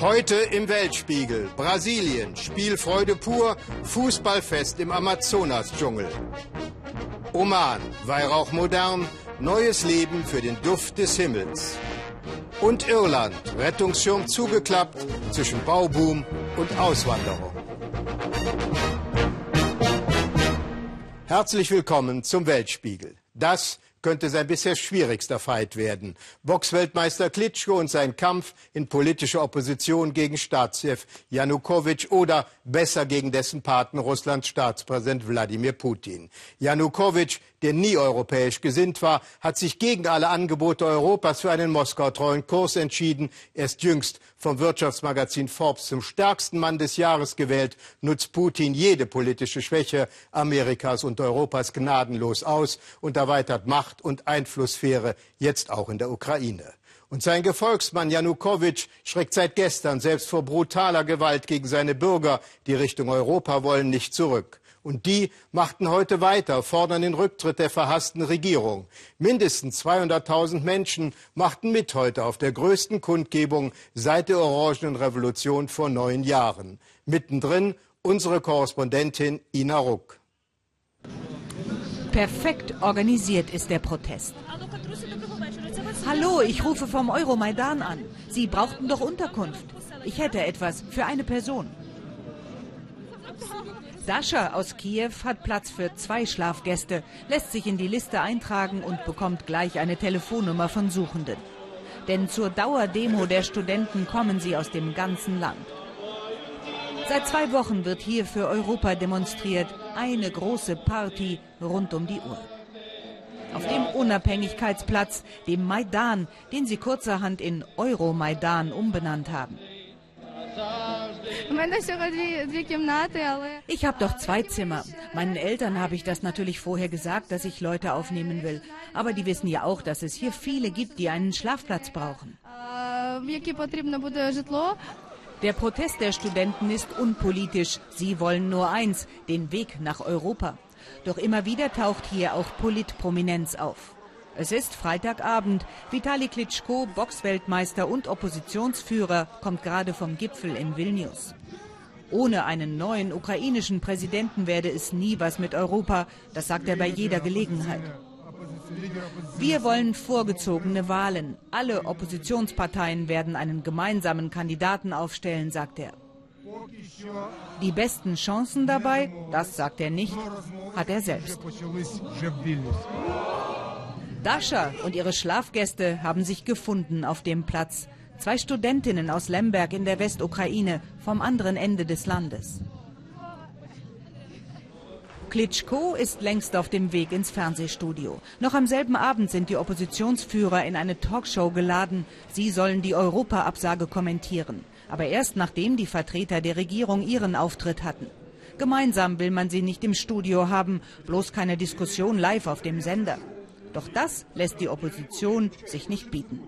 Heute im Weltspiegel. Brasilien. Spielfreude pur. Fußballfest im Amazonas-Dschungel. Oman. Weihrauch modern. Neues Leben für den Duft des Himmels. Und Irland. Rettungsschirm zugeklappt zwischen Bauboom und Auswanderung. Herzlich willkommen zum Weltspiegel. Das könnte sein bisher schwierigster Fight werden. Boxweltmeister Klitschko und sein Kampf in politischer Opposition gegen Staatschef Janukowitsch oder besser gegen dessen Paten Russlands Staatspräsident Wladimir Putin. Janukowitsch, der nie europäisch gesinnt war, hat sich gegen alle Angebote Europas für einen Moskau-treuen Kurs entschieden. Erst jüngst vom Wirtschaftsmagazin Forbes zum stärksten Mann des Jahres gewählt, nutzt Putin jede politische Schwäche Amerikas und Europas gnadenlos aus und erweitert Macht und Einflusssphäre, jetzt auch in der Ukraine. Und sein Gefolgsmann Janukowitsch schreckt seit gestern selbst vor brutaler Gewalt gegen seine Bürger, die Richtung Europa wollen, nicht zurück. Und die machten heute weiter, fordern den Rücktritt der verhassten Regierung. Mindestens 200.000 Menschen machten mit heute auf der größten Kundgebung seit der Orangenen Revolution vor neun Jahren. Mittendrin unsere Korrespondentin Ina Ruck. Perfekt organisiert ist der Protest. Hallo, ich rufe vom Euromaidan an. Sie brauchten doch Unterkunft. Ich hätte etwas für eine Person. Dascha aus Kiew hat Platz für zwei Schlafgäste, lässt sich in die Liste eintragen und bekommt gleich eine Telefonnummer von Suchenden. Denn zur Dauerdemo der Studenten kommen sie aus dem ganzen Land. Seit zwei Wochen wird hier für Europa demonstriert. Eine große Party rund um die Uhr. Auf dem Unabhängigkeitsplatz, dem Maidan, den sie kurzerhand in Euromaidan umbenannt haben. Ich habe doch zwei Zimmer. Meinen Eltern habe ich das natürlich vorher gesagt, dass ich Leute aufnehmen will. Aber die wissen ja auch, dass es hier viele gibt, die einen Schlafplatz brauchen. Der Protest der Studenten ist unpolitisch. Sie wollen nur eins, den Weg nach Europa. Doch immer wieder taucht hier auch Politprominenz auf. Es ist Freitagabend. Vitali Klitschko, Boxweltmeister und Oppositionsführer, kommt gerade vom Gipfel in Vilnius. Ohne einen neuen ukrainischen Präsidenten werde es nie was mit Europa, das sagt er bei jeder Gelegenheit. Wir wollen vorgezogene Wahlen. Alle Oppositionsparteien werden einen gemeinsamen Kandidaten aufstellen, sagt er. Die besten Chancen dabei, das sagt er nicht, hat er selbst. Dasha und ihre Schlafgäste haben sich gefunden auf dem Platz. Zwei Studentinnen aus Lemberg in der Westukraine vom anderen Ende des Landes. Klitschko ist längst auf dem Weg ins Fernsehstudio. Noch am selben Abend sind die Oppositionsführer in eine Talkshow geladen. Sie sollen die Europaabsage kommentieren. Aber erst nachdem die Vertreter der Regierung ihren Auftritt hatten. Gemeinsam will man sie nicht im Studio haben, bloß keine Diskussion live auf dem Sender. Doch das lässt die Opposition sich nicht bieten.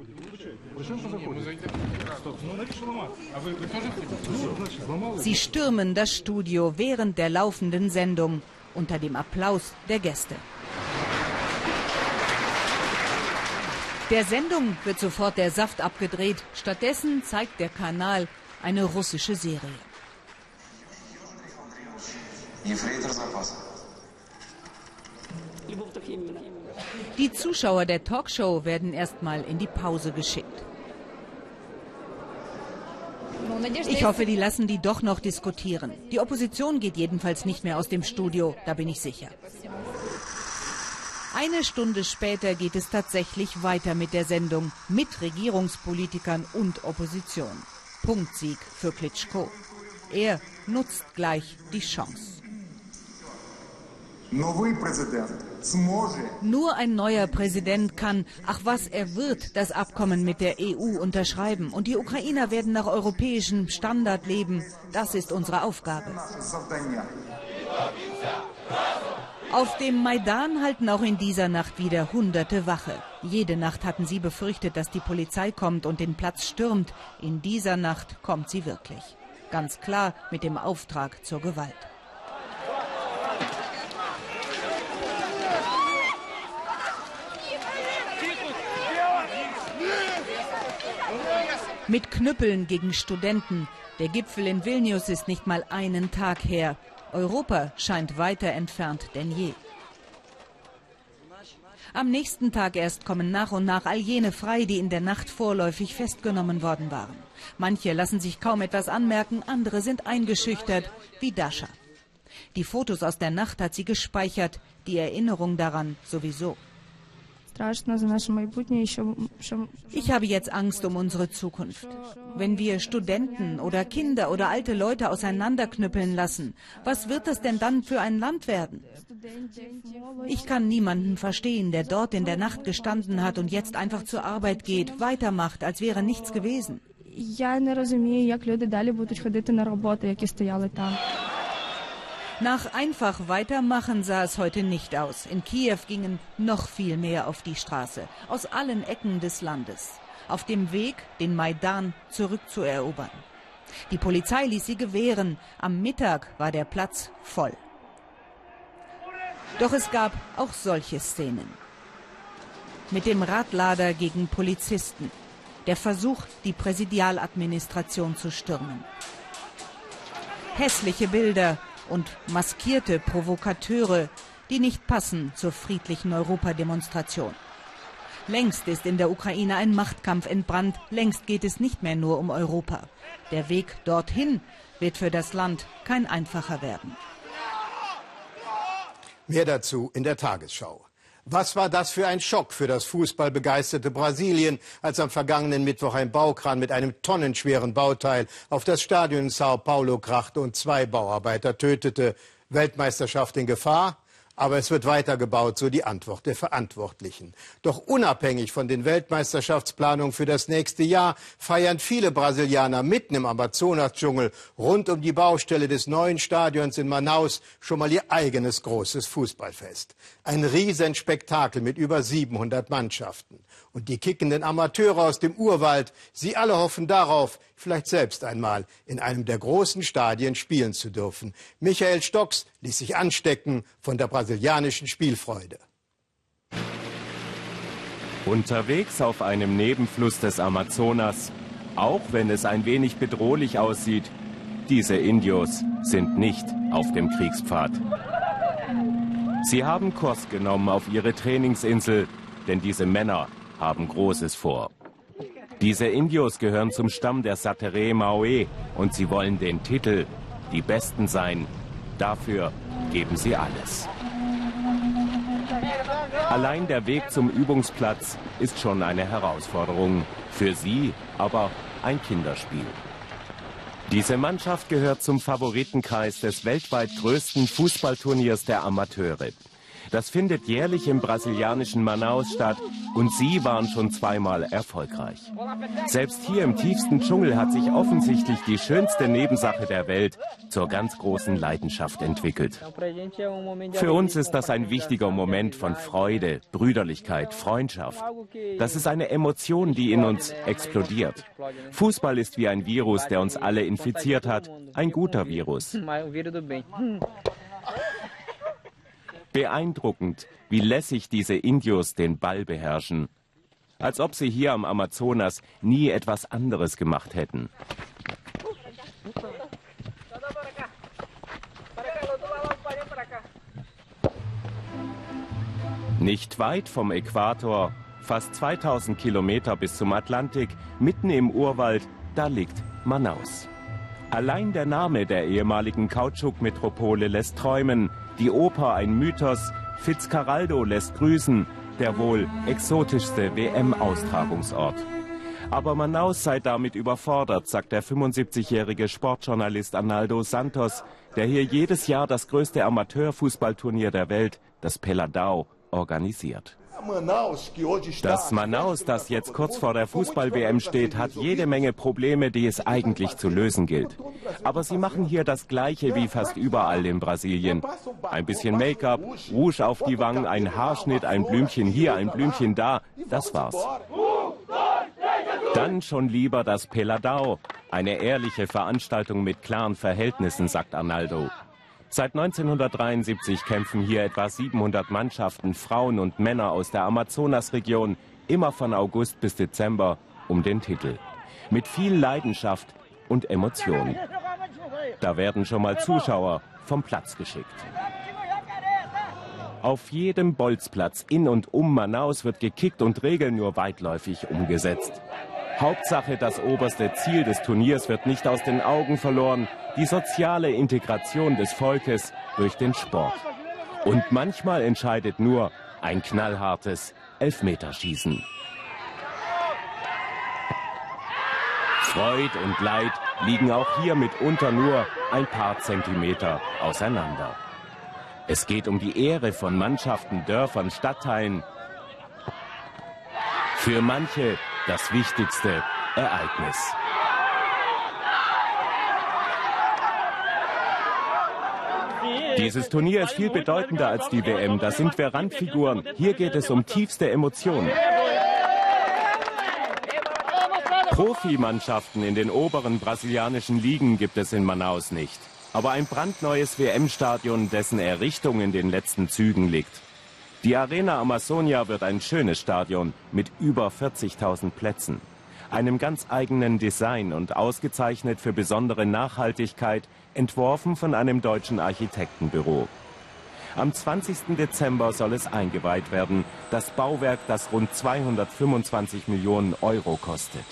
Sie stürmen das Studio während der laufenden Sendung unter dem Applaus der Gäste. Der Sendung wird sofort der Saft abgedreht. Stattdessen zeigt der Kanal eine russische Serie. Die Zuschauer der Talkshow werden erstmal in die Pause geschickt. Ich hoffe, die lassen die doch noch diskutieren. Die Opposition geht jedenfalls nicht mehr aus dem Studio, da bin ich sicher. Eine Stunde später geht es tatsächlich weiter mit der Sendung mit Regierungspolitikern und Opposition. Punktsieg für Klitschko. Er nutzt gleich die Chance. Nur ein neuer Präsident kann, ach was, er wird das Abkommen mit der EU unterschreiben. Und die Ukrainer werden nach europäischem Standard leben. Das ist unsere Aufgabe. Auf dem Maidan halten auch in dieser Nacht wieder Hunderte Wache. Jede Nacht hatten sie befürchtet, dass die Polizei kommt und den Platz stürmt. In dieser Nacht kommt sie wirklich. Ganz klar mit dem Auftrag zur Gewalt. Mit Knüppeln gegen Studenten. Der Gipfel in Vilnius ist nicht mal einen Tag her. Europa scheint weiter entfernt denn je. Am nächsten Tag erst kommen nach und nach all jene frei, die in der Nacht vorläufig festgenommen worden waren. Manche lassen sich kaum etwas anmerken, andere sind eingeschüchtert, wie Dasha. Die Fotos aus der Nacht hat sie gespeichert, die Erinnerung daran sowieso. Ich habe jetzt Angst um unsere Zukunft. Wenn wir Studenten oder Kinder oder alte Leute auseinanderknüppeln lassen, was wird das denn dann für ein Land werden? Ich kann niemanden verstehen, der dort in der Nacht gestanden hat und jetzt einfach zur Arbeit geht, weitermacht, als wäre nichts gewesen. Я не розумію, як люди далі будуть ходити на роботу, які стояли там. Nach einfach weitermachen sah es heute nicht aus. In Kiew gingen noch viel mehr auf die Straße, aus allen Ecken des Landes, auf dem Weg, den Maidan zurückzuerobern. Die Polizei ließ sie gewähren. Am Mittag war der Platz voll. Doch es gab auch solche Szenen. Mit dem Radlader gegen Polizisten. Der Versuch, die Präsidialadministration zu stürmen. Hässliche Bilder und maskierte Provokateure, die nicht passen zur friedlichen Europademonstration. Längst ist in der Ukraine ein Machtkampf entbrannt, längst geht es nicht mehr nur um Europa. Der Weg dorthin wird für das Land kein einfacher werden. Mehr dazu in der Tagesschau. Was war das für ein Schock für das fußballbegeisterte Brasilien, als am vergangenen Mittwoch ein Baukran mit einem tonnenschweren Bauteil auf das Stadion in Sao Paulo krachte und zwei Bauarbeiter tötete. Weltmeisterschaft in Gefahr? Aber es wird weitergebaut, so die Antwort der Verantwortlichen. Doch unabhängig von den Weltmeisterschaftsplanungen für das nächste Jahr feiern viele Brasilianer mitten im Amazonas-Dschungel rund um die Baustelle des neuen Stadions in Manaus schon mal ihr eigenes großes Fußballfest. Ein Riesenspektakel mit über 700 Mannschaften. Und die kickenden Amateure aus dem Urwald, sie alle hoffen darauf, vielleicht selbst einmal in einem der großen Stadien spielen zu dürfen. Michael Stocks ließ sich anstecken von der brasilianischen Spielfreude. Unterwegs auf einem Nebenfluss des Amazonas, auch wenn es ein wenig bedrohlich aussieht, diese Indios sind nicht auf dem Kriegspfad. Sie haben Kurs genommen auf ihre Trainingsinsel, denn diese Männer haben Großes vor. Diese Indios gehören zum Stamm der Satere Maoe und sie wollen den Titel die Besten sein. Dafür geben sie alles. Allein der Weg zum Übungsplatz ist schon eine Herausforderung. Für sie aber ein Kinderspiel. Diese Mannschaft gehört zum Favoritenkreis des weltweit größten Fußballturniers der Amateure. Das findet jährlich im brasilianischen Manaus statt und sie waren schon zweimal erfolgreich. Selbst hier im tiefsten Dschungel hat sich offensichtlich die schönste Nebensache der Welt zur ganz großen Leidenschaft entwickelt. Für uns ist das ein wichtiger Moment von Freude, Brüderlichkeit, Freundschaft. Das ist eine Emotion, die in uns explodiert. Fußball ist wie ein Virus, der uns alle infiziert hat. Ein guter Virus. Beeindruckend, wie lässig diese Indios den Ball beherrschen. Als ob sie hier am Amazonas nie etwas anderes gemacht hätten. Nicht weit vom Äquator, fast 2000 Kilometer bis zum Atlantik, mitten im Urwald, da liegt Manaus. Allein der Name der ehemaligen Kautschuk-Metropole lässt träumen, die Oper ein Mythos, Fitzcarraldo lässt grüßen, der wohl exotischste WM-Austragungsort. Aber Manaus sei damit überfordert, sagt der 75-jährige Sportjournalist Arnaldo Santos, der hier jedes Jahr das größte Amateurfußballturnier der Welt, das Peladao, organisiert. Das Manaus, das jetzt kurz vor der Fußball-WM steht, hat jede Menge Probleme, die es eigentlich zu lösen gilt. Aber sie machen hier das Gleiche wie fast überall in Brasilien. Ein bisschen Make-up, Rouge auf die Wangen, ein Haarschnitt, ein Blümchen hier, ein Blümchen da, das war's. Dann schon lieber das Peladao, eine ehrliche Veranstaltung mit klaren Verhältnissen, sagt Arnaldo. Seit 1973 kämpfen hier etwa 700 Mannschaften, Frauen und Männer aus der Amazonasregion, immer von August bis Dezember, um den Titel. Mit viel Leidenschaft und Emotion. Da werden schon mal Zuschauer vom Platz geschickt. Auf jedem Bolzplatz in und um Manaus wird gekickt und Regeln nur weitläufig umgesetzt. Hauptsache, das oberste Ziel des Turniers wird nicht aus den Augen verloren, die soziale Integration des Volkes durch den Sport. Und manchmal entscheidet nur ein knallhartes Elfmeterschießen. Freud und Leid liegen auch hier mitunter nur ein paar Zentimeter auseinander. Es geht um die Ehre von Mannschaften, Dörfern, Stadtteilen. Für manche das wichtigste Ereignis. Dieses Turnier ist viel bedeutender als die WM. Da sind wir Randfiguren. Hier geht es um tiefste Emotionen. Profimannschaften in den oberen brasilianischen Ligen gibt es in Manaus nicht. Aber ein brandneues WM-Stadion, dessen Errichtung in den letzten Zügen liegt. Die Arena Amazonia wird ein schönes Stadion mit über 40.000 Plätzen einem ganz eigenen Design und ausgezeichnet für besondere Nachhaltigkeit, entworfen von einem deutschen Architektenbüro. Am 20. Dezember soll es eingeweiht werden, das Bauwerk, das rund 225 Millionen Euro kostet.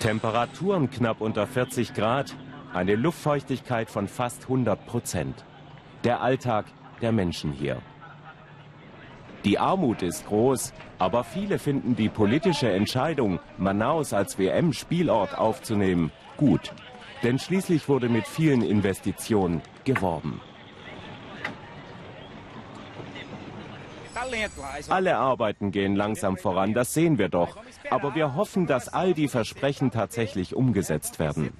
Temperaturen knapp unter 40 Grad, eine Luftfeuchtigkeit von fast 100 Prozent. Der Alltag der Menschen hier. Die Armut ist groß, aber viele finden die politische Entscheidung, Manaus als WM-Spielort aufzunehmen, gut. Denn schließlich wurde mit vielen Investitionen geworben. Alle Arbeiten gehen langsam voran, das sehen wir doch. Aber wir hoffen, dass all die Versprechen tatsächlich umgesetzt werden.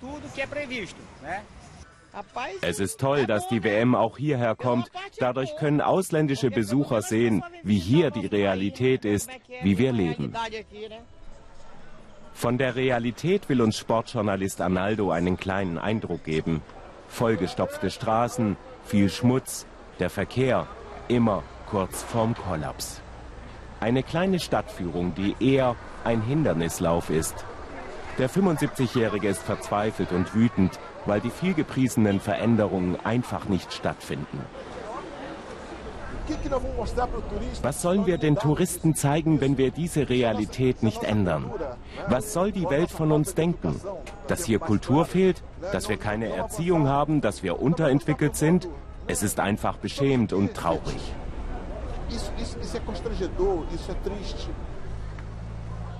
Es ist toll, dass die WM auch hierher kommt. Dadurch können ausländische Besucher sehen, wie hier die Realität ist, wie wir leben. Von der Realität will uns Sportjournalist Arnaldo einen kleinen Eindruck geben. Vollgestopfte Straßen, viel Schmutz, der Verkehr immer kurz vorm Kollaps. Eine kleine Stadtführung, die eher ein Hindernislauf ist. Der 75-Jährige ist verzweifelt und wütend, weil die vielgepriesenen Veränderungen einfach nicht stattfinden. Was sollen wir den Touristen zeigen, wenn wir diese Realität nicht ändern? Was soll die Welt von uns denken? Dass hier Kultur fehlt? Dass wir keine Erziehung haben? Dass wir unterentwickelt sind? Es ist einfach beschämend und traurig.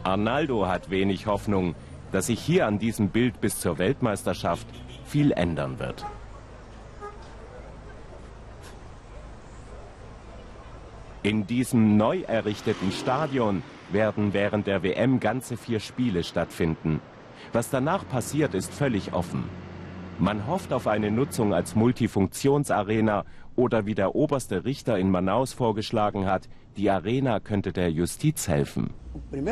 Arnaldo hat wenig Hoffnung, dass sich hier an diesem Bild bis zur Weltmeisterschaft viel ändern wird. In diesem neu errichteten Stadion werden während der WM ganze vier Spiele stattfinden. Was danach passiert, ist völlig offen. Man hofft auf eine Nutzung als Multifunktionsarena oder wie der oberste Richter in Manaus vorgeschlagen hat, die Arena könnte der Justiz helfen. Wenn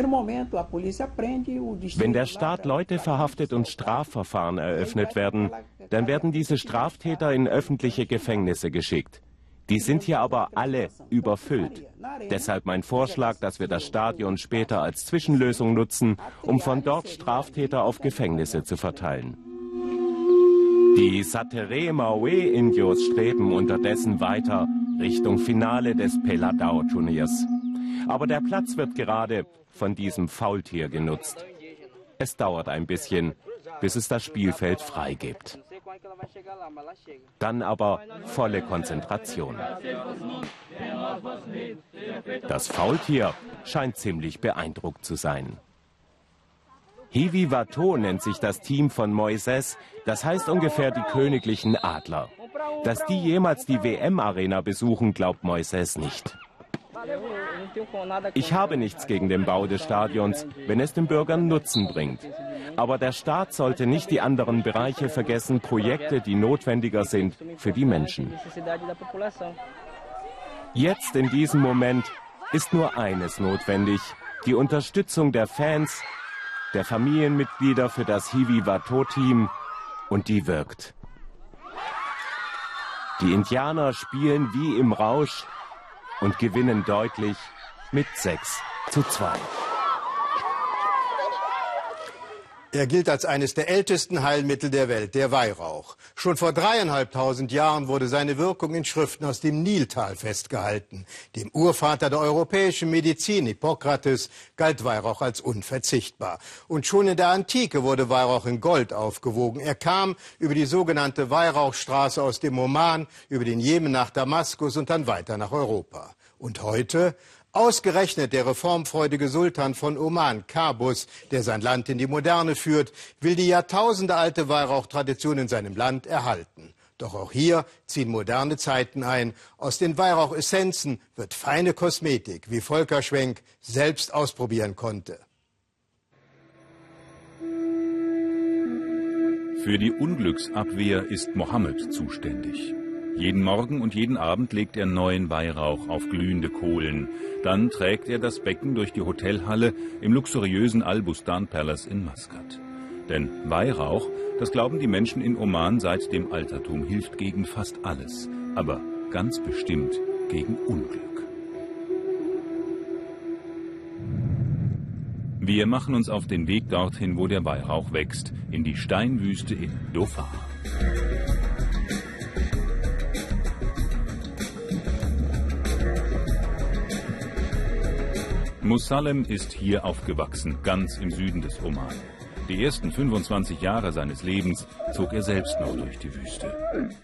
der Staat Leute verhaftet und Strafverfahren eröffnet werden, dann werden diese Straftäter in öffentliche Gefängnisse geschickt. Die sind hier aber alle überfüllt. Deshalb mein Vorschlag, dass wir das Stadion später als Zwischenlösung nutzen, um von dort Straftäter auf Gefängnisse zu verteilen. Die Satere Maue Indios streben unterdessen weiter Richtung Finale des Peladao-Turniers. Aber der Platz wird gerade von diesem Faultier genutzt. Es dauert ein bisschen, bis es das Spielfeld freigibt. Dann aber volle Konzentration. Das Faultier scheint ziemlich beeindruckt zu sein. Hivi Vato nennt sich das Team von Moises, das heißt ungefähr die königlichen Adler. Dass die jemals die WM-Arena besuchen, glaubt Moises nicht. Ich habe nichts gegen den Bau des Stadions, wenn es den Bürgern Nutzen bringt. Aber der Staat sollte nicht die anderen Bereiche vergessen, Projekte, die notwendiger sind für die Menschen. Jetzt in diesem Moment ist nur eines notwendig, die Unterstützung der Fans, der Familienmitglieder für das Hiwi Wato-Team und die wirkt. Die Indianer spielen wie im Rausch und gewinnen deutlich mit 6 zu 2. Er gilt als eines der ältesten Heilmittel der Welt, der Weihrauch. Schon vor dreieinhalbtausend Jahren wurde seine Wirkung in Schriften aus dem Niltal festgehalten. Dem Urvater der europäischen Medizin, Hippokrates, galt Weihrauch als unverzichtbar. Und schon in der Antike wurde Weihrauch in Gold aufgewogen. Er kam über die sogenannte Weihrauchstraße aus dem Oman, über den Jemen nach Damaskus und dann weiter nach Europa. Und heute Ausgerechnet der reformfreudige Sultan von Oman, Kabus, der sein Land in die Moderne führt, will die jahrtausendealte Weihrauchtradition in seinem Land erhalten. Doch auch hier ziehen moderne Zeiten ein. Aus den Weihrauchessenzen wird feine Kosmetik, wie Volker Schwenk selbst ausprobieren konnte. Für die Unglücksabwehr ist Mohammed zuständig. Jeden Morgen und jeden Abend legt er neuen Weihrauch auf glühende Kohlen. Dann trägt er das Becken durch die Hotelhalle im luxuriösen Al-Bustan Palace in Maskat. Denn Weihrauch, das glauben die Menschen in Oman seit dem Altertum, hilft gegen fast alles, aber ganz bestimmt gegen Unglück. Wir machen uns auf den Weg dorthin, wo der Weihrauch wächst, in die Steinwüste in Dhofar. Musalem ist hier aufgewachsen, ganz im Süden des Oman. Die ersten 25 Jahre seines Lebens zog er selbst noch durch die Wüste.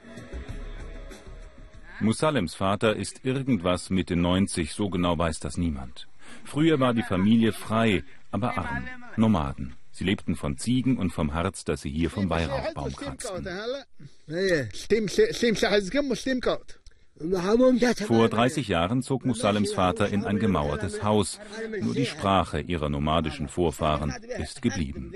Musalems Vater ist irgendwas Mitte 90, so genau weiß das niemand. Früher war die Familie frei, aber arm, Nomaden. Sie lebten von Ziegen und vom Harz, das sie hier vom Weihrauchbaum kratzten. Vor 30 Jahren zog Musalems Vater in ein gemauertes Haus. Nur die Sprache ihrer nomadischen Vorfahren ist geblieben.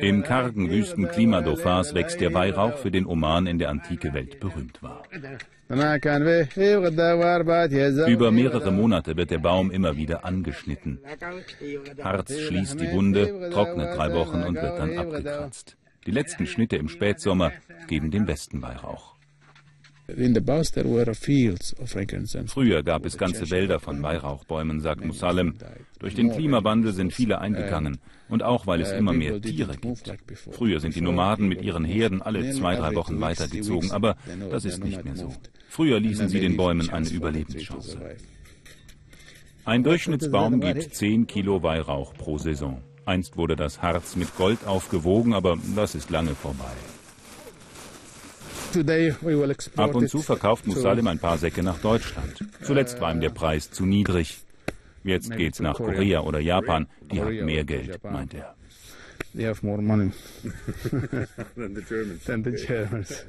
Im kargen Wüstenklima Dofars wächst der Weihrauch, für den Oman in der antike Welt berühmt war. Über mehrere Monate wird der Baum immer wieder angeschnitten. Harz schließt die Wunde, trocknet drei Wochen und wird dann abgekratzt. Die letzten Schnitte im Spätsommer geben den besten Weihrauch. Früher gab es ganze Wälder von Weihrauchbäumen, sagt Musalem. Durch den Klimawandel sind viele eingegangen und auch weil es uh, immer mehr Tiere gibt. Früher sind die Nomaden mit ihren Herden alle zwei, drei Wochen weitergezogen, aber das ist nicht mehr so. Früher ließen sie den Bäumen eine Überlebenschance. Ein Durchschnittsbaum gibt 10 Kilo Weihrauch pro Saison. Einst wurde das Harz mit Gold aufgewogen, aber das ist lange vorbei. Ab und zu verkauft Musalim ein paar Säcke nach Deutschland. Zuletzt war ihm der Preis zu niedrig. Jetzt geht's nach Korea oder Japan. Die haben mehr Geld, meint er. They have more money than the Germans. Than the Germans.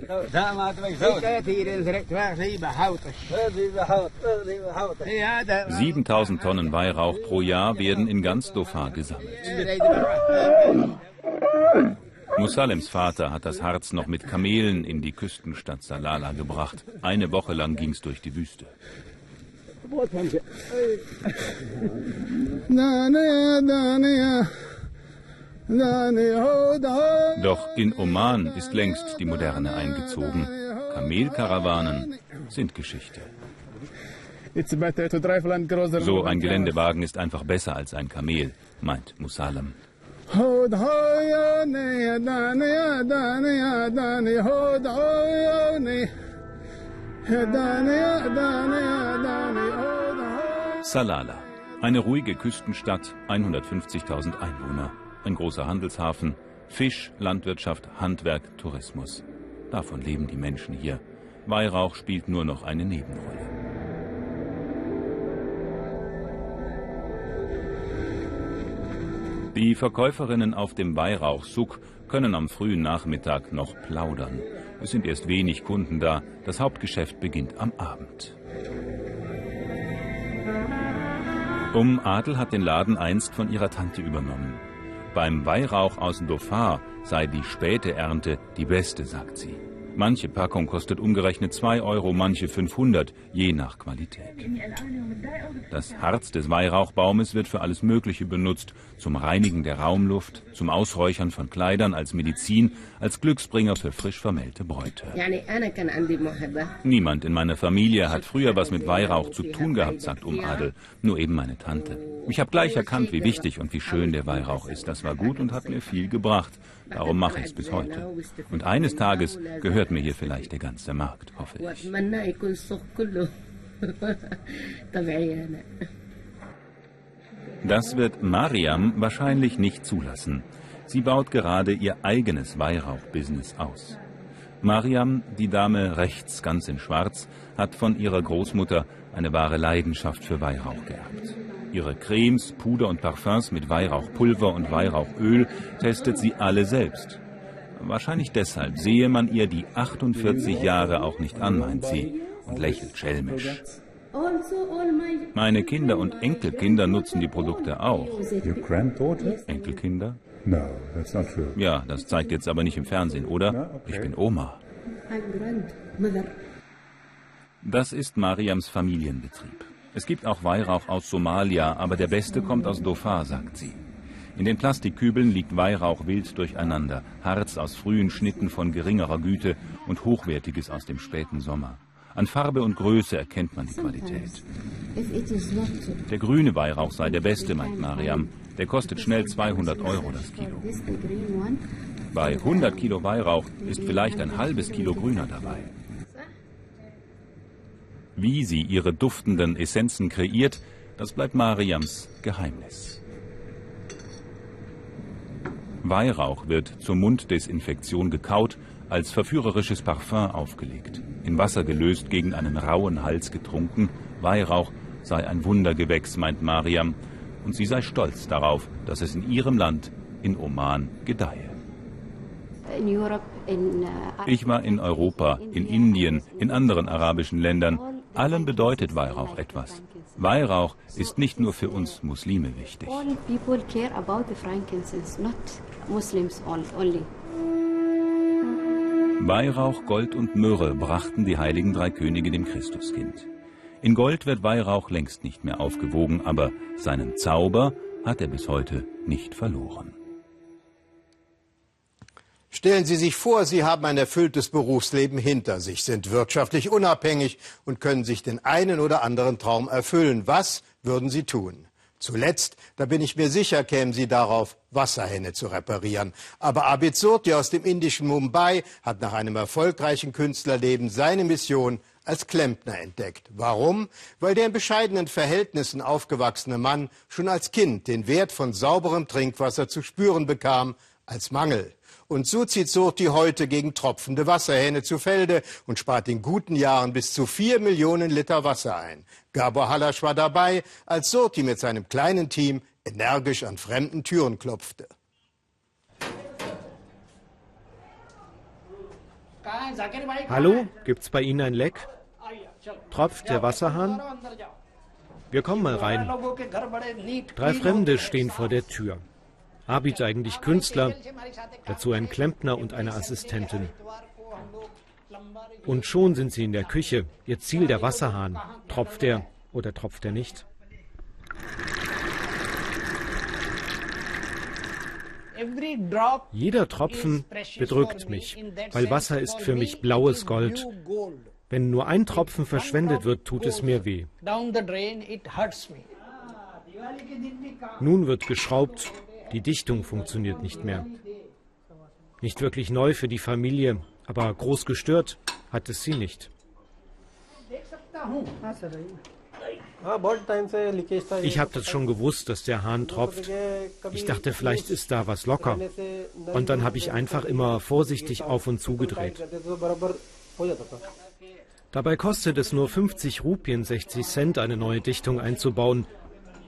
7000 Tonnen Weihrauch pro Jahr werden in ganz Dhofar gesammelt. Musalems Vater hat das Harz noch mit Kamelen in die Küstenstadt Salala gebracht. Eine Woche lang ging's durch die Wüste. Doch in Oman ist längst die Moderne eingezogen. Kamelkarawanen sind Geschichte. So ein Geländewagen ist einfach besser als ein Kamel, meint Musalem. Salala, eine ruhige Küstenstadt, 150.000 Einwohner, ein großer Handelshafen, Fisch, Landwirtschaft, Handwerk, Tourismus. Davon leben die Menschen hier. Weihrauch spielt nur noch eine Nebenrolle. Die Verkäuferinnen auf dem Weihrauchsuk können am frühen Nachmittag noch plaudern. Es sind erst wenig Kunden da. Das Hauptgeschäft beginnt am Abend. Um Adel hat den Laden einst von ihrer Tante übernommen. Beim Weihrauch aus Dauphar sei die späte Ernte die beste, sagt sie. Manche Packung kostet umgerechnet 2 Euro, manche 500, je nach Qualität. Das Harz des Weihrauchbaumes wird für alles Mögliche benutzt, zum Reinigen der Raumluft, zum Ausräuchern von Kleidern, als Medizin, als Glücksbringer für frisch vermählte Bräute. Niemand in meiner Familie hat früher was mit Weihrauch zu tun gehabt, sagt Um Adel, nur eben meine Tante. Ich habe gleich erkannt, wie wichtig und wie schön der Weihrauch ist. Das war gut und hat mir viel gebracht. Darum mache ich es bis heute. Und eines Tages gehört mir hier vielleicht der ganze Markt, hoffe ich. Das wird Mariam wahrscheinlich nicht zulassen. Sie baut gerade ihr eigenes Weihrauch-Business aus. Mariam, die Dame rechts ganz in Schwarz, hat von ihrer Großmutter eine wahre Leidenschaft für Weihrauch geerbt. Ihre Cremes, Puder und Parfums mit Weihrauchpulver und Weihrauchöl testet sie alle selbst. Wahrscheinlich deshalb sehe man ihr die 48 Jahre auch nicht an, meint sie, und lächelt schelmisch. Meine Kinder und Enkelkinder nutzen die Produkte auch. Enkelkinder? Ja, das zeigt jetzt aber nicht im Fernsehen, oder? Ich bin Oma. Das ist Mariams Familienbetrieb. Es gibt auch Weihrauch aus Somalia, aber der beste kommt aus Dhofar, sagt sie. In den Plastikkübeln liegt Weihrauch wild durcheinander, Harz aus frühen Schnitten von geringerer Güte und Hochwertiges aus dem späten Sommer. An Farbe und Größe erkennt man die Qualität. Der grüne Weihrauch sei der beste, meint Mariam. Der kostet schnell 200 Euro das Kilo. Bei 100 Kilo Weihrauch ist vielleicht ein halbes Kilo grüner dabei. Wie sie ihre duftenden Essenzen kreiert, das bleibt Mariams Geheimnis. Weihrauch wird zur Munddesinfektion gekaut, als verführerisches Parfum aufgelegt, in Wasser gelöst, gegen einen rauen Hals getrunken. Weihrauch sei ein Wundergewächs, meint Mariam, und sie sei stolz darauf, dass es in ihrem Land, in Oman, gedeihe. Ich war in Europa, in Indien, in anderen arabischen Ländern allen bedeutet Weihrauch etwas. Weihrauch ist nicht nur für uns Muslime wichtig. Weihrauch, Gold und Myrrhe brachten die heiligen drei Könige dem Christuskind. In Gold wird Weihrauch längst nicht mehr aufgewogen, aber seinen Zauber hat er bis heute nicht verloren. Stellen Sie sich vor, Sie haben ein erfülltes Berufsleben hinter sich, sind wirtschaftlich unabhängig und können sich den einen oder anderen Traum erfüllen. Was würden Sie tun? Zuletzt, da bin ich mir sicher, kämen Sie darauf, Wasserhähne zu reparieren. Aber Abid Surti aus dem indischen Mumbai hat nach einem erfolgreichen Künstlerleben seine Mission als Klempner entdeckt. Warum? Weil der in bescheidenen Verhältnissen aufgewachsene Mann schon als Kind den Wert von sauberem Trinkwasser zu spüren bekam als Mangel. Und so zieht Surti heute gegen tropfende Wasserhähne zu Felde und spart in guten Jahren bis zu vier Millionen Liter Wasser ein. Gabor Halasch war dabei, als Surti mit seinem kleinen Team energisch an fremden Türen klopfte. Hallo, gibt's bei Ihnen ein Leck? Tropft der Wasserhahn? Wir kommen mal rein. Drei Fremde stehen vor der Tür. Abid eigentlich Künstler, dazu ein Klempner und eine Assistentin. Und schon sind sie in der Küche. Ihr Ziel der Wasserhahn. Tropft er oder tropft er nicht? Jeder Tropfen bedrückt mich, weil Wasser ist für mich blaues Gold. Wenn nur ein Tropfen verschwendet wird, tut es mir weh. Nun wird geschraubt die Dichtung funktioniert nicht mehr. Nicht wirklich neu für die Familie, aber groß gestört hat es sie nicht. Ich habe das schon gewusst, dass der Hahn tropft. Ich dachte, vielleicht ist da was locker. Und dann habe ich einfach immer vorsichtig auf und zugedreht. Dabei kostet es nur 50 Rupien, 60 Cent, eine neue Dichtung einzubauen.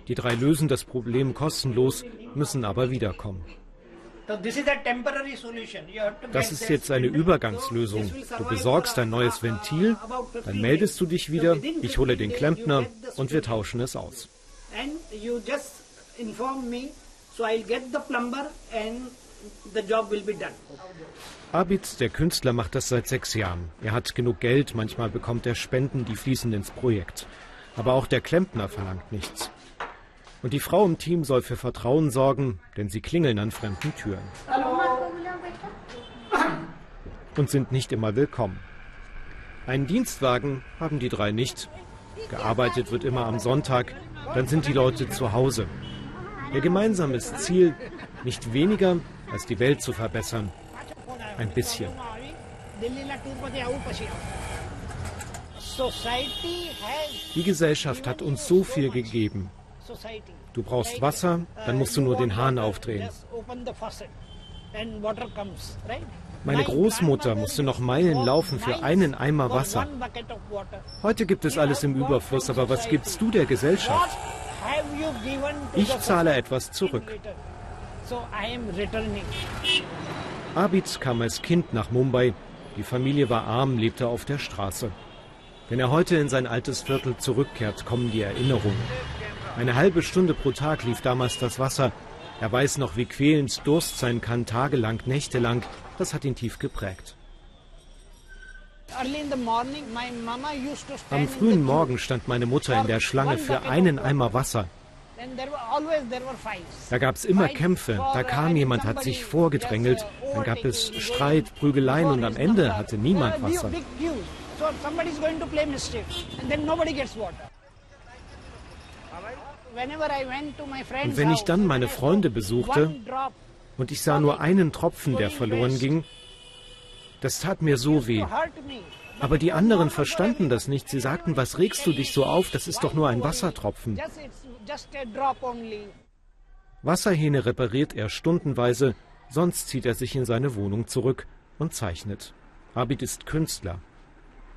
Die drei lösen das Problem kostenlos, müssen aber wiederkommen. Das ist jetzt eine Übergangslösung. Du besorgst ein neues Ventil, dann meldest du dich wieder, ich hole den Klempner und wir tauschen es aus. Abid, der Künstler, macht das seit sechs Jahren. Er hat genug Geld, manchmal bekommt er Spenden, die fließen ins Projekt. Aber auch der Klempner verlangt nichts. Und die Frau im Team soll für Vertrauen sorgen, denn sie klingeln an fremden Türen. Und sind nicht immer willkommen. Einen Dienstwagen haben die drei nicht. Gearbeitet wird immer am Sonntag, dann sind die Leute zu Hause. Ihr gemeinsames Ziel, nicht weniger als die Welt zu verbessern. Ein bisschen. Die Gesellschaft hat uns so viel gegeben. Du brauchst Wasser, dann musst du nur den Hahn aufdrehen. Meine Großmutter musste noch Meilen laufen für einen Eimer Wasser. Heute gibt es alles im Überfluss, aber was gibst du der Gesellschaft? Ich zahle etwas zurück. Abid kam als Kind nach Mumbai. Die Familie war arm, lebte auf der Straße. Wenn er heute in sein altes Viertel zurückkehrt, kommen die Erinnerungen. Eine halbe Stunde pro Tag lief damals das Wasser. Er weiß noch, wie quälend Durst sein kann, tagelang, nächtelang. Das hat ihn tief geprägt. Am frühen Morgen stand meine Mutter in der Schlange für einen Eimer Wasser. Da gab es immer Kämpfe, da kam jemand, hat sich vorgedrängelt, dann gab es Streit, Prügeleien und am Ende hatte niemand Wasser. Und wenn ich dann meine Freunde besuchte und ich sah nur einen Tropfen, der verloren ging, das tat mir so weh. Aber die anderen verstanden das nicht. Sie sagten, was regst du dich so auf? Das ist doch nur ein Wassertropfen. Wasserhähne repariert er stundenweise, sonst zieht er sich in seine Wohnung zurück und zeichnet. Abid ist Künstler.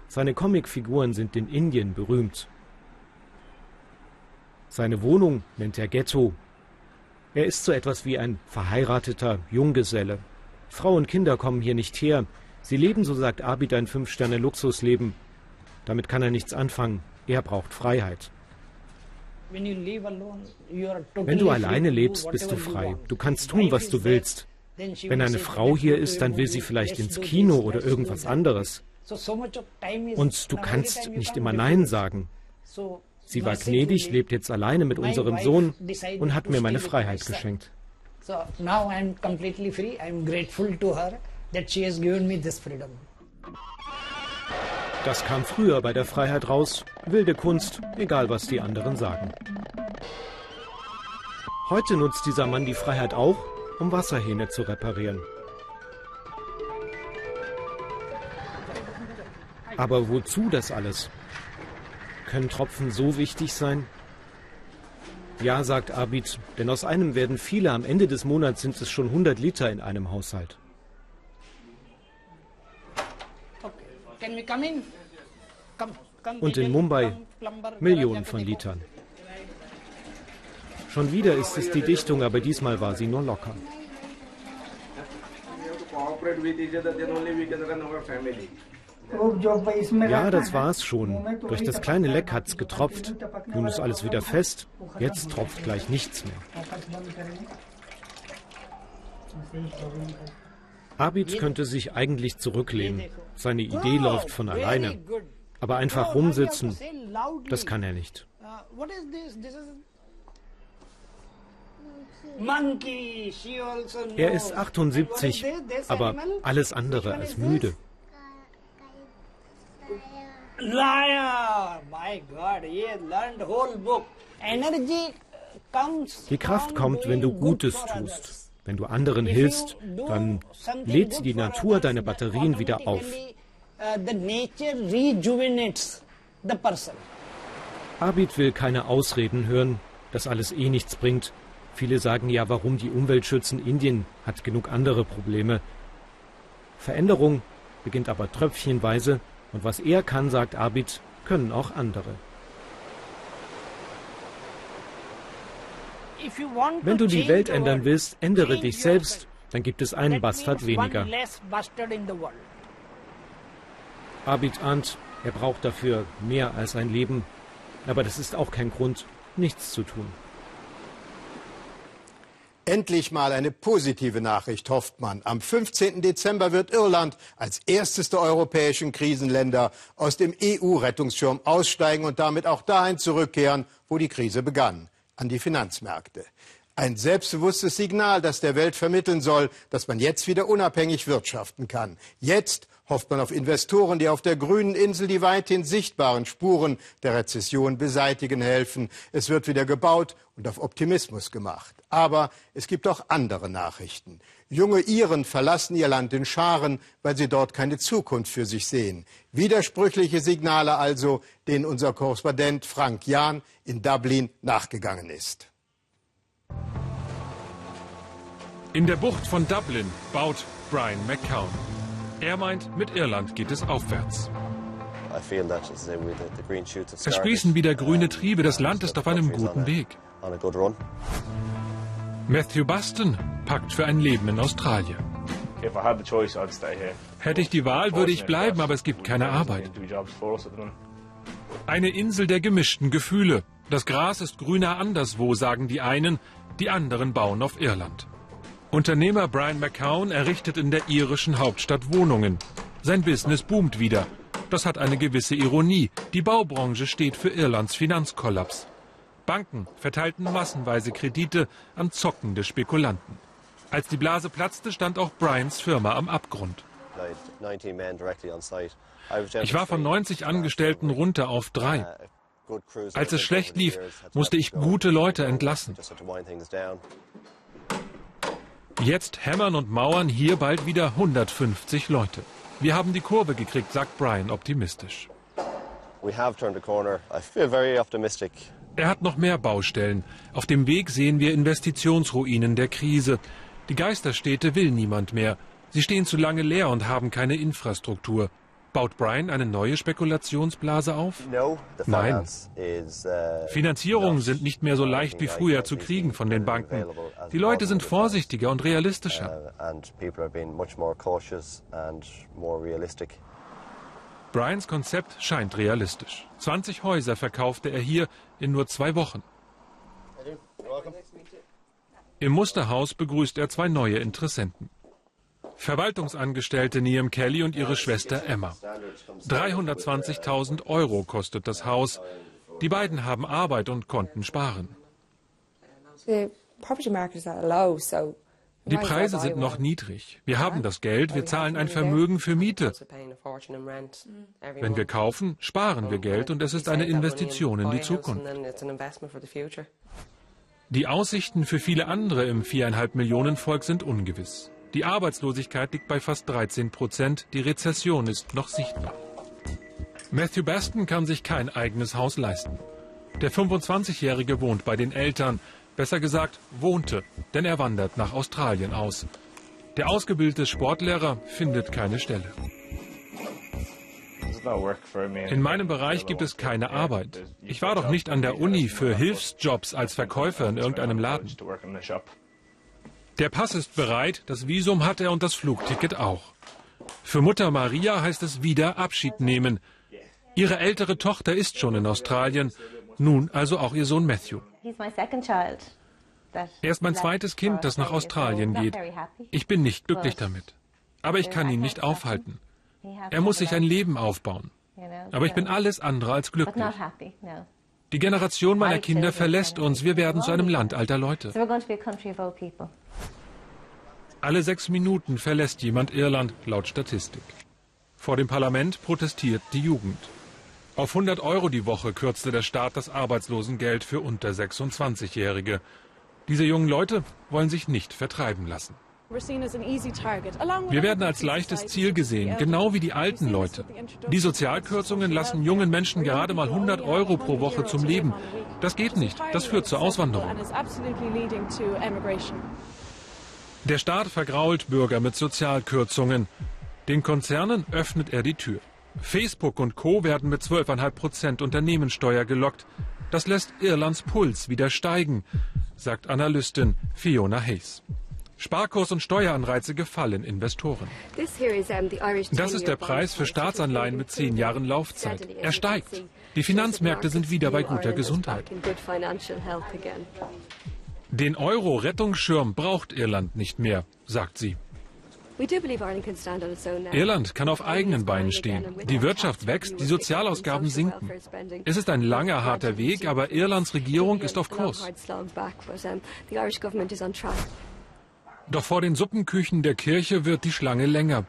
Seine Comicfiguren sind in Indien berühmt. Seine Wohnung nennt er Ghetto. Er ist so etwas wie ein verheirateter Junggeselle. Frau und Kinder kommen hier nicht her. Sie leben, so sagt Abid, ein Fünf-Sterne-Luxusleben. Damit kann er nichts anfangen. Er braucht Freiheit. Wenn du alleine lebst, bist du frei. Du kannst tun, was du willst. Wenn eine Frau hier ist, dann will sie vielleicht ins Kino oder irgendwas anderes. Und du kannst nicht immer Nein sagen. Sie war gnädig, lebt jetzt alleine mit unserem Sohn und hat mir meine Freiheit geschenkt. Das kam früher bei der Freiheit raus. Wilde Kunst, egal was die anderen sagen. Heute nutzt dieser Mann die Freiheit auch, um Wasserhähne zu reparieren. Aber wozu das alles? Können Tropfen so wichtig sein? Ja, sagt Abid, denn aus einem werden viele. Am Ende des Monats sind es schon 100 Liter in einem Haushalt. Und in Mumbai Millionen von Litern. Schon wieder ist es die Dichtung, aber diesmal war sie nur locker. Ja, das war's schon. Durch das kleine Leck hat's getropft. Nun ist alles wieder fest. Jetzt tropft gleich nichts mehr. Abid könnte sich eigentlich zurücklehnen. Seine Idee läuft von alleine. Aber einfach rumsitzen, das kann er nicht. Er ist 78, aber alles andere als müde. Die Kraft kommt, wenn du Gutes tust. Wenn du anderen hilfst, dann lädt die Natur deine Batterien wieder auf. Abid will keine Ausreden hören, dass alles eh nichts bringt. Viele sagen ja, warum die Umwelt schützen. Indien hat genug andere Probleme. Veränderung beginnt aber tröpfchenweise und was er kann, sagt Abid, können auch andere. Wenn du die Welt ändern willst, ändere dich selbst, dann gibt es einen Bastard weniger. Abid ahnt, er braucht dafür mehr als ein Leben, aber das ist auch kein Grund, nichts zu tun. Endlich mal eine positive Nachricht, hofft man. Am 15. Dezember wird Irland als erstes der europäischen Krisenländer aus dem EU-Rettungsschirm aussteigen und damit auch dahin zurückkehren, wo die Krise begann, an die Finanzmärkte. Ein selbstbewusstes Signal, das der Welt vermitteln soll, dass man jetzt wieder unabhängig wirtschaften kann. Jetzt hofft man auf Investoren, die auf der grünen Insel die weithin sichtbaren Spuren der Rezession beseitigen helfen. Es wird wieder gebaut und auf Optimismus gemacht. Aber es gibt auch andere Nachrichten. Junge Iren verlassen ihr Land in Scharen, weil sie dort keine Zukunft für sich sehen. Widersprüchliche Signale also, denen unser Korrespondent Frank Jahn in Dublin nachgegangen ist. In der Bucht von Dublin baut Brian McCown. Er meint, mit Irland geht es aufwärts. Es sprießen wieder grüne Triebe, das Land ist auf einem guten Weg. Matthew Buston packt für ein Leben in Australien. Hätte ich die Wahl, würde ich bleiben, aber es gibt keine Arbeit. Eine Insel der gemischten Gefühle. Das Gras ist grüner anderswo, sagen die einen, die anderen bauen auf Irland. Unternehmer Brian McCown errichtet in der irischen Hauptstadt Wohnungen. Sein Business boomt wieder. Das hat eine gewisse Ironie. Die Baubranche steht für Irlands Finanzkollaps. Banken verteilten massenweise Kredite an zockende Spekulanten. Als die Blase platzte, stand auch Brians Firma am Abgrund. Ich war von 90 Angestellten runter auf drei. Als es schlecht lief, musste ich gute Leute entlassen. Jetzt hämmern und mauern hier bald wieder 150 Leute. Wir haben die Kurve gekriegt, sagt Brian optimistisch. Er hat noch mehr Baustellen. Auf dem Weg sehen wir Investitionsruinen der Krise. Die Geisterstädte will niemand mehr. Sie stehen zu lange leer und haben keine Infrastruktur. Baut Brian eine neue Spekulationsblase auf? Nein. Uh, Finanzierungen sind nicht mehr so leicht wie früher zu kriegen von den Banken. Die Leute sind vorsichtiger und realistischer. Brians Konzept scheint realistisch. 20 Häuser verkaufte er hier in nur zwei Wochen. Im Musterhaus begrüßt er zwei neue Interessenten. Verwaltungsangestellte Niam Kelly und ihre Schwester Emma. 320.000 Euro kostet das Haus. Die beiden haben Arbeit und konnten sparen. Die Preise sind noch niedrig. Wir haben das Geld, wir zahlen ein Vermögen für Miete. Wenn wir kaufen, sparen wir Geld und es ist eine Investition in die Zukunft. Die Aussichten für viele andere im viereinhalb Millionen Volk sind ungewiss. Die Arbeitslosigkeit liegt bei fast 13 Prozent. Die Rezession ist noch sichtbar. Matthew Baston kann sich kein eigenes Haus leisten. Der 25-Jährige wohnt bei den Eltern. Besser gesagt, wohnte, denn er wandert nach Australien aus. Der ausgebildete Sportlehrer findet keine Stelle. In meinem Bereich gibt es keine Arbeit. Ich war doch nicht an der Uni für Hilfsjobs als Verkäufer in irgendeinem Laden. Der Pass ist bereit, das Visum hat er und das Flugticket auch. Für Mutter Maria heißt es wieder Abschied nehmen. Ihre ältere Tochter ist schon in Australien, nun also auch ihr Sohn Matthew. Er ist mein zweites Kind, das nach Australien geht. Ich bin nicht glücklich damit. Aber ich kann ihn nicht aufhalten. Er muss sich ein Leben aufbauen. Aber ich bin alles andere als glücklich. Die Generation meiner Kinder verlässt uns. Wir werden zu einem Land alter Leute. Alle sechs Minuten verlässt jemand Irland, laut Statistik. Vor dem Parlament protestiert die Jugend. Auf 100 Euro die Woche kürzte der Staat das Arbeitslosengeld für unter 26-Jährige. Diese jungen Leute wollen sich nicht vertreiben lassen. Wir werden als leichtes Ziel gesehen, genau wie die alten Leute. Die Sozialkürzungen lassen jungen Menschen gerade mal 100 Euro pro Woche zum Leben. Das geht nicht. Das führt zur Auswanderung. Der Staat vergrault Bürger mit Sozialkürzungen. Den Konzernen öffnet er die Tür. Facebook und Co. werden mit 12,5 Prozent Unternehmenssteuer gelockt. Das lässt Irlands Puls wieder steigen, sagt Analystin Fiona Hayes. Sparkurs und Steueranreize gefallen Investoren. Das ist der Preis für Staatsanleihen mit zehn Jahren Laufzeit. Er steigt. Die Finanzmärkte sind wieder bei guter Gesundheit. Den Euro-Rettungsschirm braucht Irland nicht mehr, sagt sie. Irland kann auf eigenen Beinen stehen. Die Wirtschaft wächst, die Sozialausgaben sinken. Es ist ein langer, harter Weg, aber Irlands Regierung ist auf Kurs. Doch vor den Suppenküchen der Kirche wird die Schlange länger.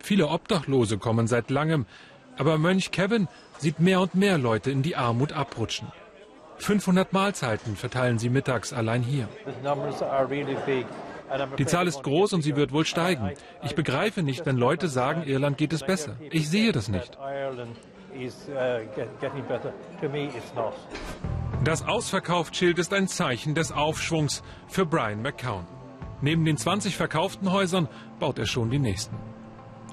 Viele Obdachlose kommen seit langem, aber Mönch Kevin sieht mehr und mehr Leute in die Armut abrutschen. 500 Mahlzeiten verteilen sie mittags allein hier. Die Zahl ist groß und sie wird wohl steigen. Ich begreife nicht, wenn Leute sagen, Irland geht es besser. Ich sehe das nicht. Das Ausverkauftschild ist ein Zeichen des Aufschwungs für Brian McCown. Neben den 20 verkauften Häusern baut er schon die nächsten.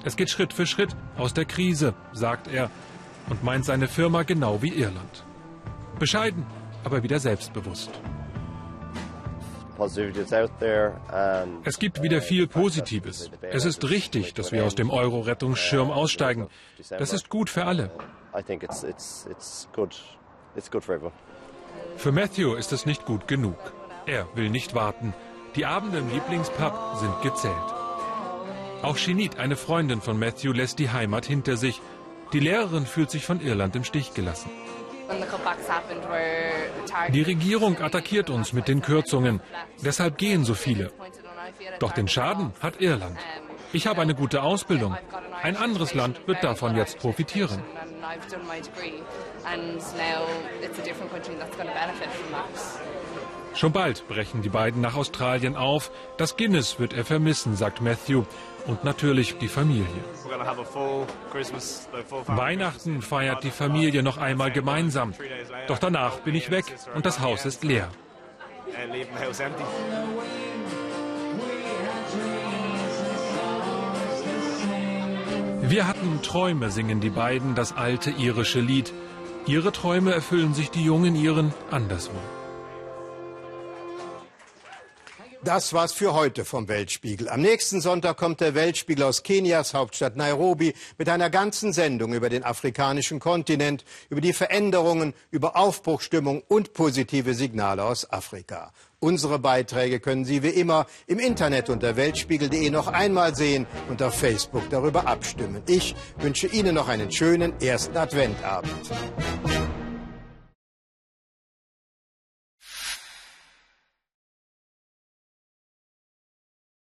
Es geht Schritt für Schritt aus der Krise, sagt er, und meint seine Firma genau wie Irland. Bescheiden, aber wieder selbstbewusst. Es gibt wieder viel Positives. Es ist richtig, dass wir aus dem Euro-Rettungsschirm aussteigen. Das ist gut für alle. Für Matthew ist es nicht gut genug. Er will nicht warten. Die Abende im Lieblingspub sind gezählt. Auch Shinit, eine Freundin von Matthew, lässt die Heimat hinter sich. Die Lehrerin fühlt sich von Irland im Stich gelassen. Die Regierung attackiert uns mit den Kürzungen. Deshalb gehen so viele. Doch den Schaden hat Irland. Ich habe eine gute Ausbildung. Ein anderes Land wird davon jetzt profitieren. Schon bald brechen die beiden nach Australien auf. Das Guinness wird er vermissen, sagt Matthew. Und natürlich die Familie. Weihnachten feiert die Familie noch einmal gemeinsam. Doch danach bin ich weg und das Haus ist leer. Wir hatten Träume, singen die beiden das alte irische Lied. Ihre Träume erfüllen sich die Jungen ihren anderswo. Das war's für heute vom Weltspiegel. Am nächsten Sonntag kommt der Weltspiegel aus Kenias Hauptstadt Nairobi mit einer ganzen Sendung über den afrikanischen Kontinent, über die Veränderungen, über Aufbruchstimmung und positive Signale aus Afrika. Unsere Beiträge können Sie wie immer im Internet unter weltspiegel.de noch einmal sehen und auf Facebook darüber abstimmen. Ich wünsche Ihnen noch einen schönen ersten Adventabend.